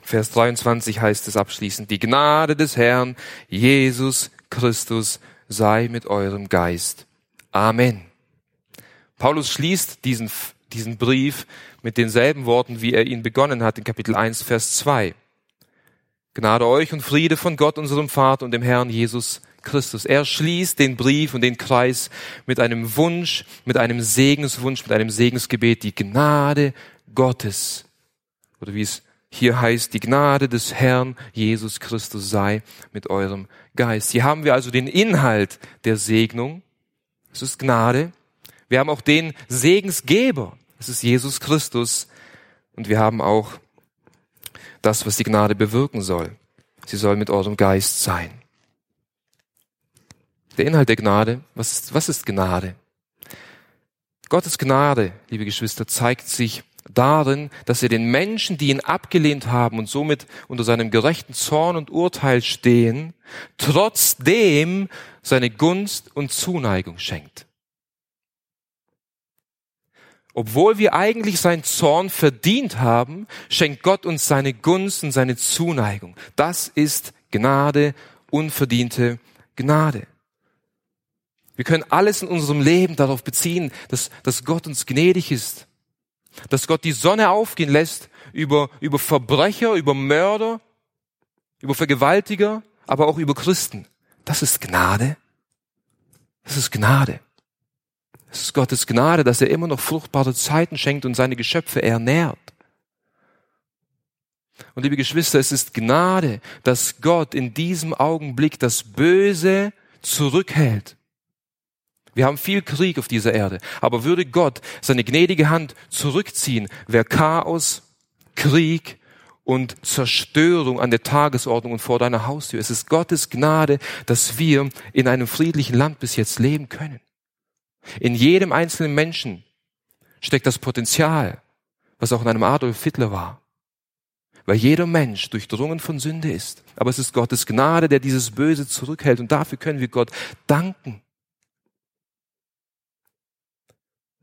Vers 23 heißt es abschließend, die Gnade des Herrn Jesus Christus sei mit eurem Geist. Amen. Paulus schließt diesen, diesen Brief mit denselben Worten, wie er ihn begonnen hat in Kapitel 1, Vers 2. Gnade euch und Friede von Gott, unserem Vater und dem Herrn Jesus Christus. Er schließt den Brief und den Kreis mit einem Wunsch, mit einem Segenswunsch, mit einem Segensgebet, die Gnade Gottes. Oder wie es hier heißt, die Gnade des Herrn Jesus Christus sei mit eurem Geist. Hier haben wir also den Inhalt der Segnung. Es ist Gnade. Wir haben auch den Segensgeber. Es ist Jesus Christus. Und wir haben auch das, was die Gnade bewirken soll. Sie soll mit eurem Geist sein. Der Inhalt der Gnade, was ist, was ist Gnade? Gottes Gnade, liebe Geschwister, zeigt sich darin, dass er den Menschen, die ihn abgelehnt haben und somit unter seinem gerechten Zorn und Urteil stehen, trotzdem seine Gunst und Zuneigung schenkt obwohl wir eigentlich seinen Zorn verdient haben, schenkt Gott uns seine Gunst und seine Zuneigung. Das ist Gnade, unverdiente Gnade. Wir können alles in unserem Leben darauf beziehen, dass, dass Gott uns gnädig ist, dass Gott die Sonne aufgehen lässt über, über Verbrecher, über Mörder, über Vergewaltiger, aber auch über Christen. Das ist Gnade. Das ist Gnade. Es ist Gottes Gnade, dass er immer noch fruchtbare Zeiten schenkt und seine Geschöpfe ernährt. Und liebe Geschwister, es ist Gnade, dass Gott in diesem Augenblick das Böse zurückhält. Wir haben viel Krieg auf dieser Erde, aber würde Gott seine gnädige Hand zurückziehen, wäre Chaos, Krieg und Zerstörung an der Tagesordnung und vor deiner Haustür. Es ist Gottes Gnade, dass wir in einem friedlichen Land bis jetzt leben können. In jedem einzelnen Menschen steckt das Potenzial, was auch in einem Adolf Hitler war. Weil jeder Mensch durchdrungen von Sünde ist. Aber es ist Gottes Gnade, der dieses Böse zurückhält. Und dafür können wir Gott danken.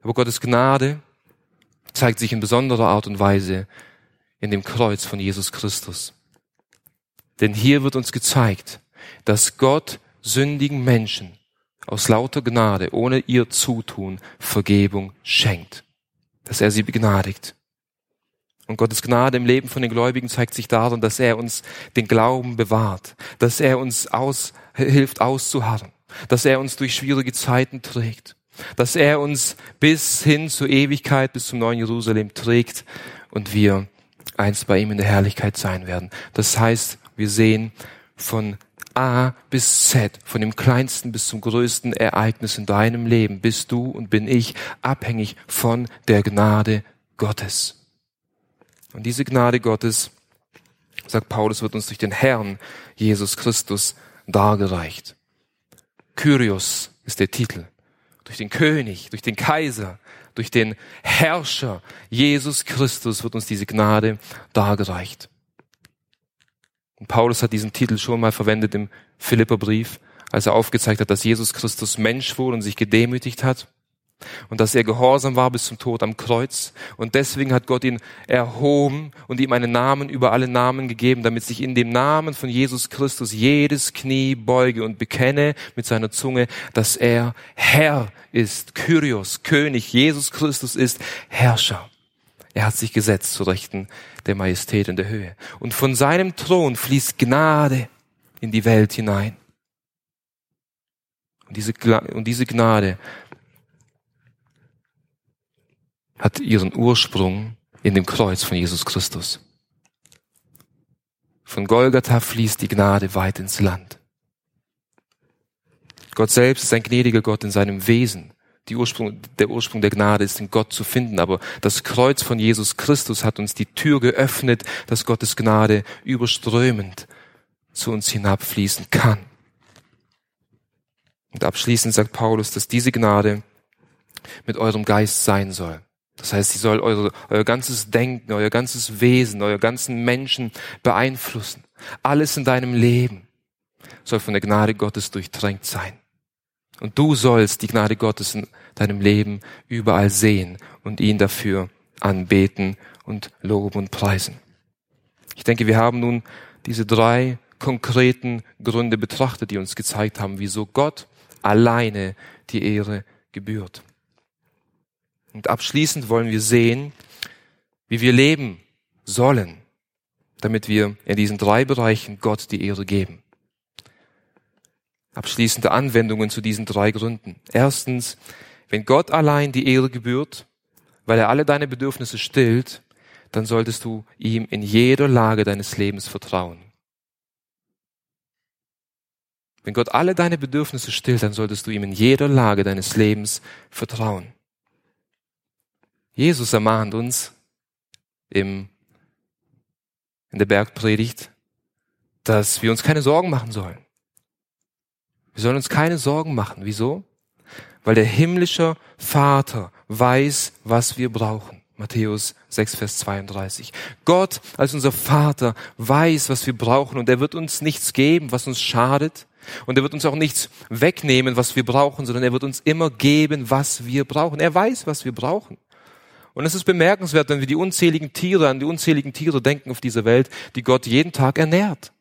Aber Gottes Gnade zeigt sich in besonderer Art und Weise in dem Kreuz von Jesus Christus. Denn hier wird uns gezeigt, dass Gott sündigen Menschen aus lauter Gnade, ohne ihr Zutun, Vergebung schenkt, dass er sie begnadigt. Und Gottes Gnade im Leben von den Gläubigen zeigt sich darin, dass er uns den Glauben bewahrt, dass er uns aus, hilft auszuharren, dass er uns durch schwierige Zeiten trägt, dass er uns bis hin zur Ewigkeit, bis zum neuen Jerusalem trägt und wir einst bei ihm in der Herrlichkeit sein werden. Das heißt, wir sehen von A bis Z, von dem kleinsten bis zum größten Ereignis in deinem Leben, bist du und bin ich abhängig von der Gnade Gottes. Und diese Gnade Gottes, sagt Paulus, wird uns durch den Herrn Jesus Christus dargereicht. Kyrios ist der Titel. Durch den König, durch den Kaiser, durch den Herrscher Jesus Christus wird uns diese Gnade dargereicht. Und Paulus hat diesen Titel schon mal verwendet im Philipperbrief, als er aufgezeigt hat, dass Jesus Christus Mensch wurde und sich gedemütigt hat und dass er gehorsam war bis zum Tod am Kreuz. Und deswegen hat Gott ihn erhoben und ihm einen Namen über alle Namen gegeben, damit sich in dem Namen von Jesus Christus jedes Knie beuge und bekenne mit seiner Zunge, dass er Herr ist, Kyrios, König, Jesus Christus ist Herrscher. Er hat sich gesetzt zu Rechten der Majestät in der Höhe. Und von seinem Thron fließt Gnade in die Welt hinein. Und diese, und diese Gnade hat ihren Ursprung in dem Kreuz von Jesus Christus. Von Golgatha fließt die Gnade weit ins Land. Gott selbst ist ein gnädiger Gott in seinem Wesen. Ursprung, der Ursprung der Gnade ist in Gott zu finden, aber das Kreuz von Jesus Christus hat uns die Tür geöffnet, dass Gottes Gnade überströmend zu uns hinabfließen kann. Und abschließend sagt Paulus, dass diese Gnade mit eurem Geist sein soll. Das heißt, sie soll eure, euer ganzes Denken, euer ganzes Wesen, euer ganzen Menschen beeinflussen. Alles in deinem Leben soll von der Gnade Gottes durchtränkt sein. Und du sollst die Gnade Gottes in deinem Leben überall sehen und ihn dafür anbeten und loben und preisen. Ich denke, wir haben nun diese drei konkreten Gründe betrachtet, die uns gezeigt haben, wieso Gott alleine die Ehre gebührt. Und abschließend wollen wir sehen, wie wir leben sollen, damit wir in diesen drei Bereichen Gott die Ehre geben abschließende Anwendungen zu diesen drei Gründen. Erstens, wenn Gott allein die Ehre gebührt, weil er alle deine Bedürfnisse stillt, dann solltest du ihm in jeder Lage deines Lebens vertrauen. Wenn Gott alle deine Bedürfnisse stillt, dann solltest du ihm in jeder Lage deines Lebens vertrauen. Jesus ermahnt uns im, in der Bergpredigt, dass wir uns keine Sorgen machen sollen. Wir sollen uns keine Sorgen machen. Wieso? Weil der himmlische Vater weiß, was wir brauchen. Matthäus 6, Vers 32. Gott als unser Vater weiß, was wir brauchen und er wird uns nichts geben, was uns schadet. Und er wird uns auch nichts wegnehmen, was wir brauchen, sondern er wird uns immer geben, was wir brauchen. Er weiß, was wir brauchen. Und es ist bemerkenswert, wenn wir die unzähligen Tiere, an die unzähligen Tiere denken auf dieser Welt, die Gott jeden Tag ernährt.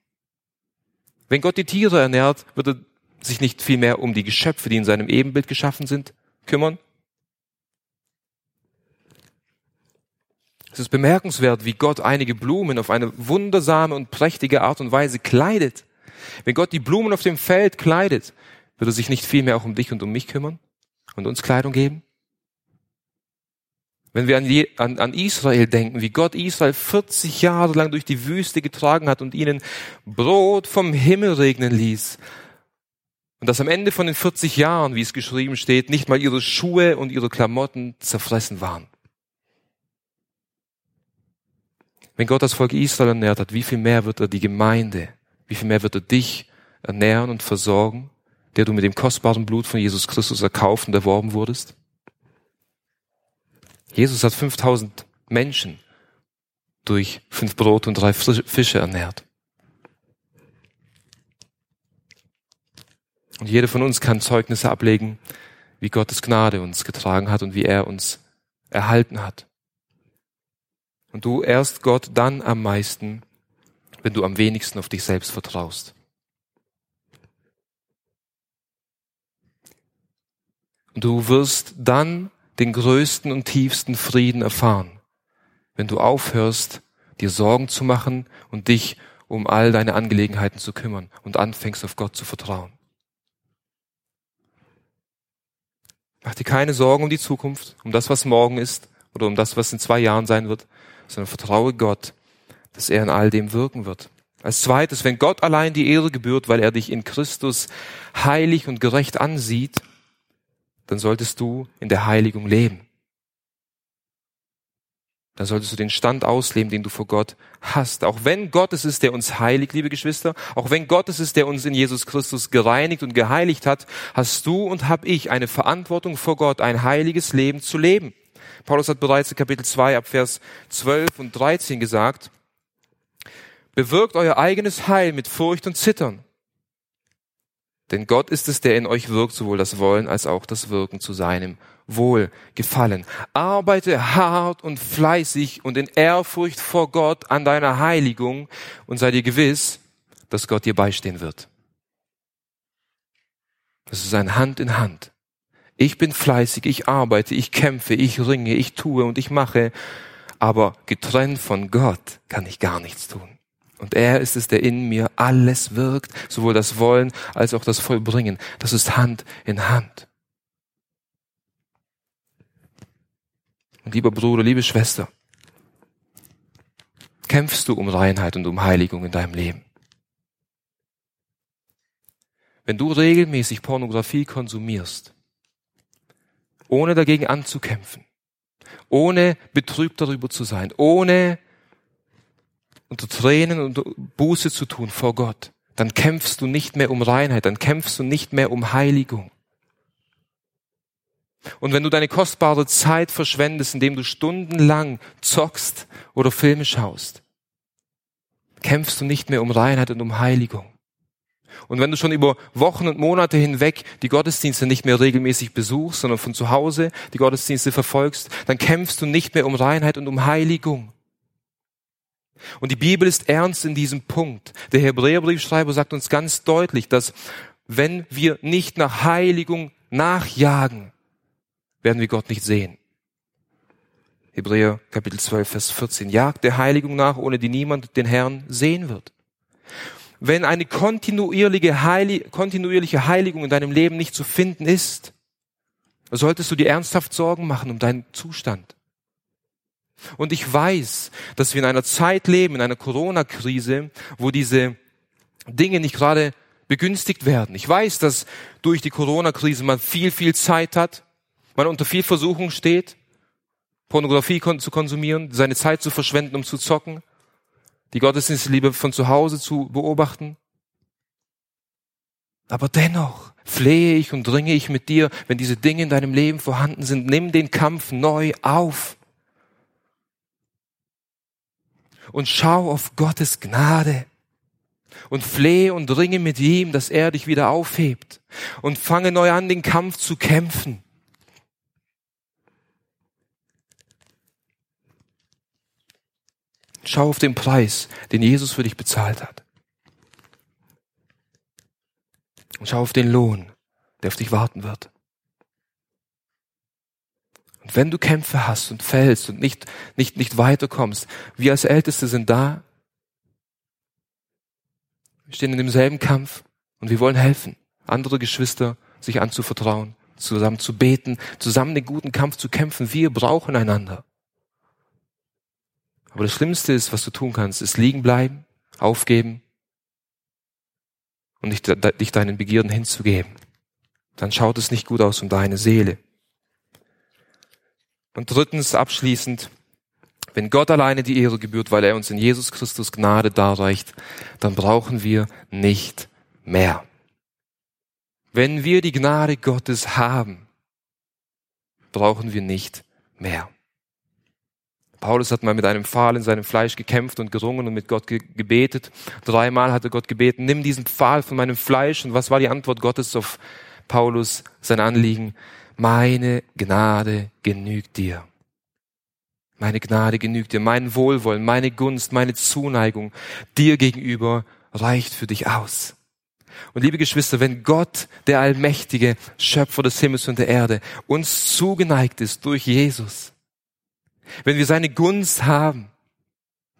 Wenn Gott die Tiere ernährt, wird er sich nicht vielmehr um die Geschöpfe, die in seinem Ebenbild geschaffen sind, kümmern? Es ist bemerkenswert, wie Gott einige Blumen auf eine wundersame und prächtige Art und Weise kleidet. Wenn Gott die Blumen auf dem Feld kleidet, wird er sich nicht vielmehr auch um dich und um mich kümmern und uns Kleidung geben? Wenn wir an, an, an Israel denken, wie Gott Israel 40 Jahre lang durch die Wüste getragen hat und ihnen Brot vom Himmel regnen ließ, und dass am Ende von den 40 Jahren, wie es geschrieben steht, nicht mal ihre Schuhe und ihre Klamotten zerfressen waren. Wenn Gott das Volk Israel ernährt hat, wie viel mehr wird er die Gemeinde, wie viel mehr wird er dich ernähren und versorgen, der du mit dem kostbaren Blut von Jesus Christus erkauft und erworben wurdest? Jesus hat 5000 Menschen durch fünf Brote und drei Fische ernährt. Und jeder von uns kann Zeugnisse ablegen, wie Gottes Gnade uns getragen hat und wie er uns erhalten hat. Und du erst Gott dann am meisten, wenn du am wenigsten auf dich selbst vertraust. Und du wirst dann den größten und tiefsten Frieden erfahren, wenn du aufhörst, dir Sorgen zu machen und dich um all deine Angelegenheiten zu kümmern und anfängst auf Gott zu vertrauen. Mach dir keine Sorgen um die Zukunft, um das, was morgen ist oder um das, was in zwei Jahren sein wird, sondern vertraue Gott, dass er in all dem wirken wird. Als zweites, wenn Gott allein die Ehre gebührt, weil er dich in Christus heilig und gerecht ansieht, dann solltest du in der Heiligung leben dann solltest du den Stand ausleben, den du vor Gott hast. Auch wenn Gott es ist, der uns heiligt, liebe Geschwister, auch wenn Gott es ist, der uns in Jesus Christus gereinigt und geheiligt hat, hast du und hab ich eine Verantwortung vor Gott, ein heiliges Leben zu leben. Paulus hat bereits in Kapitel 2 ab Vers 12 und 13 gesagt, bewirkt euer eigenes Heil mit Furcht und Zittern. Denn Gott ist es, der in euch wirkt, sowohl das Wollen als auch das Wirken zu seinem Wohl gefallen. Arbeite hart und fleißig und in Ehrfurcht vor Gott an deiner Heiligung und sei dir gewiss, dass Gott dir beistehen wird. Das ist ein Hand in Hand. Ich bin fleißig, ich arbeite, ich kämpfe, ich ringe, ich tue und ich mache, aber getrennt von Gott kann ich gar nichts tun. Und er ist es, der in mir alles wirkt, sowohl das Wollen als auch das Vollbringen. Das ist Hand in Hand. Und lieber Bruder, liebe Schwester, kämpfst du um Reinheit und um Heiligung in deinem Leben? wenn du regelmäßig Pornografie konsumierst, ohne dagegen anzukämpfen, ohne betrübt darüber zu sein, ohne unter Tränen und Buße zu tun vor Gott, dann kämpfst du nicht mehr um Reinheit, dann kämpfst du nicht mehr um Heiligung. Und wenn du deine kostbare Zeit verschwendest, indem du stundenlang zockst oder Filme schaust, kämpfst du nicht mehr um Reinheit und um Heiligung. Und wenn du schon über Wochen und Monate hinweg die Gottesdienste nicht mehr regelmäßig besuchst, sondern von zu Hause die Gottesdienste verfolgst, dann kämpfst du nicht mehr um Reinheit und um Heiligung. Und die Bibel ist ernst in diesem Punkt. Der Hebräerbriefschreiber sagt uns ganz deutlich, dass wenn wir nicht nach Heiligung nachjagen, werden wir Gott nicht sehen. Hebräer Kapitel 12, Vers 14. Jagt der Heiligung nach, ohne die niemand den Herrn sehen wird. Wenn eine kontinuierliche, Heilig kontinuierliche Heiligung in deinem Leben nicht zu finden ist, solltest du dir ernsthaft Sorgen machen um deinen Zustand. Und ich weiß, dass wir in einer Zeit leben, in einer Corona-Krise, wo diese Dinge nicht gerade begünstigt werden. Ich weiß, dass durch die Corona-Krise man viel, viel Zeit hat, man unter viel Versuchung steht, Pornografie zu konsumieren, seine Zeit zu verschwenden, um zu zocken, die Gottesdienstliebe von zu Hause zu beobachten. Aber dennoch flehe ich und dringe ich mit dir, wenn diese Dinge in deinem Leben vorhanden sind, nimm den Kampf neu auf. Und schau auf Gottes Gnade. Und flehe und dringe mit ihm, dass er dich wieder aufhebt. Und fange neu an, den Kampf zu kämpfen. Schau auf den Preis, den Jesus für dich bezahlt hat. Und schau auf den Lohn, der auf dich warten wird. Und wenn du Kämpfe hast und fällst und nicht, nicht, nicht weiterkommst, wir als Älteste sind da. Wir stehen in demselben Kampf und wir wollen helfen, andere Geschwister sich anzuvertrauen, zusammen zu beten, zusammen den guten Kampf zu kämpfen. Wir brauchen einander. Aber das Schlimmste ist, was du tun kannst, ist liegen bleiben, aufgeben und dich deinen Begierden hinzugeben. Dann schaut es nicht gut aus um deine Seele. Und drittens, abschließend, wenn Gott alleine die Ehre gebührt, weil er uns in Jesus Christus Gnade darreicht, dann brauchen wir nicht mehr. Wenn wir die Gnade Gottes haben, brauchen wir nicht mehr. Paulus hat mal mit einem Pfahl in seinem Fleisch gekämpft und gerungen und mit Gott ge gebetet. Dreimal hatte Gott gebeten, nimm diesen Pfahl von meinem Fleisch. Und was war die Antwort Gottes auf Paulus, sein Anliegen? Meine Gnade genügt dir. Meine Gnade genügt dir. Mein Wohlwollen, meine Gunst, meine Zuneigung dir gegenüber reicht für dich aus. Und liebe Geschwister, wenn Gott, der allmächtige Schöpfer des Himmels und der Erde, uns zugeneigt ist durch Jesus, wenn wir seine Gunst haben,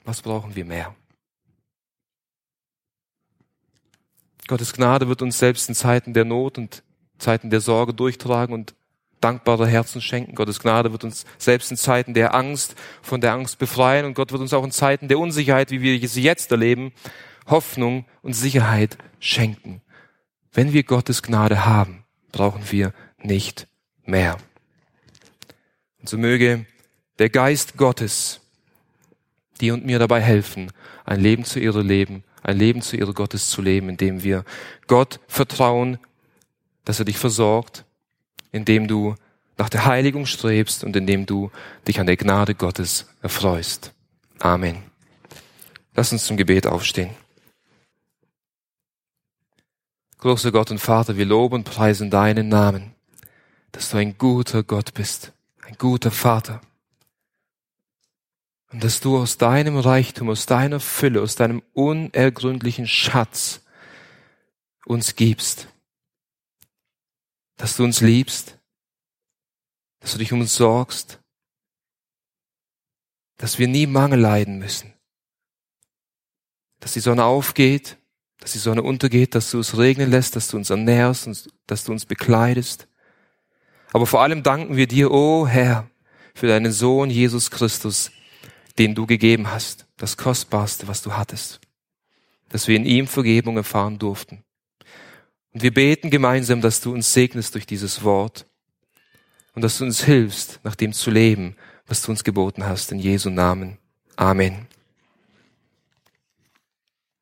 was brauchen wir mehr? Gottes Gnade wird uns selbst in Zeiten der Not und Zeiten der Sorge durchtragen und dankbare Herzen schenken. Gottes Gnade wird uns selbst in Zeiten der Angst von der Angst befreien und Gott wird uns auch in Zeiten der Unsicherheit, wie wir sie jetzt erleben, Hoffnung und Sicherheit schenken. Wenn wir Gottes Gnade haben, brauchen wir nicht mehr. Und so möge der Geist Gottes, die und mir dabei helfen, ein Leben zu ihrer leben, ein Leben zu ihrer Gottes zu leben, indem wir Gott vertrauen, dass er dich versorgt, indem du nach der Heiligung strebst und indem du dich an der Gnade Gottes erfreust. Amen. Lass uns zum Gebet aufstehen. Großer Gott und Vater, wir loben und preisen deinen Namen, dass du ein guter Gott bist, ein guter Vater. Und dass du aus deinem Reichtum, aus deiner Fülle, aus deinem unergründlichen Schatz uns gibst. Dass du uns liebst, dass du dich um uns sorgst, dass wir nie Mangel leiden müssen, dass die Sonne aufgeht, dass die Sonne untergeht, dass du es regnen lässt, dass du uns ernährst und dass du uns bekleidest. Aber vor allem danken wir dir, o oh Herr, für deinen Sohn Jesus Christus, den du gegeben hast, das Kostbarste, was du hattest, dass wir in ihm Vergebung erfahren durften. Und wir beten gemeinsam, dass du uns segnest durch dieses Wort und dass du uns hilfst, nach dem zu leben, was du uns geboten hast. In Jesu Namen. Amen.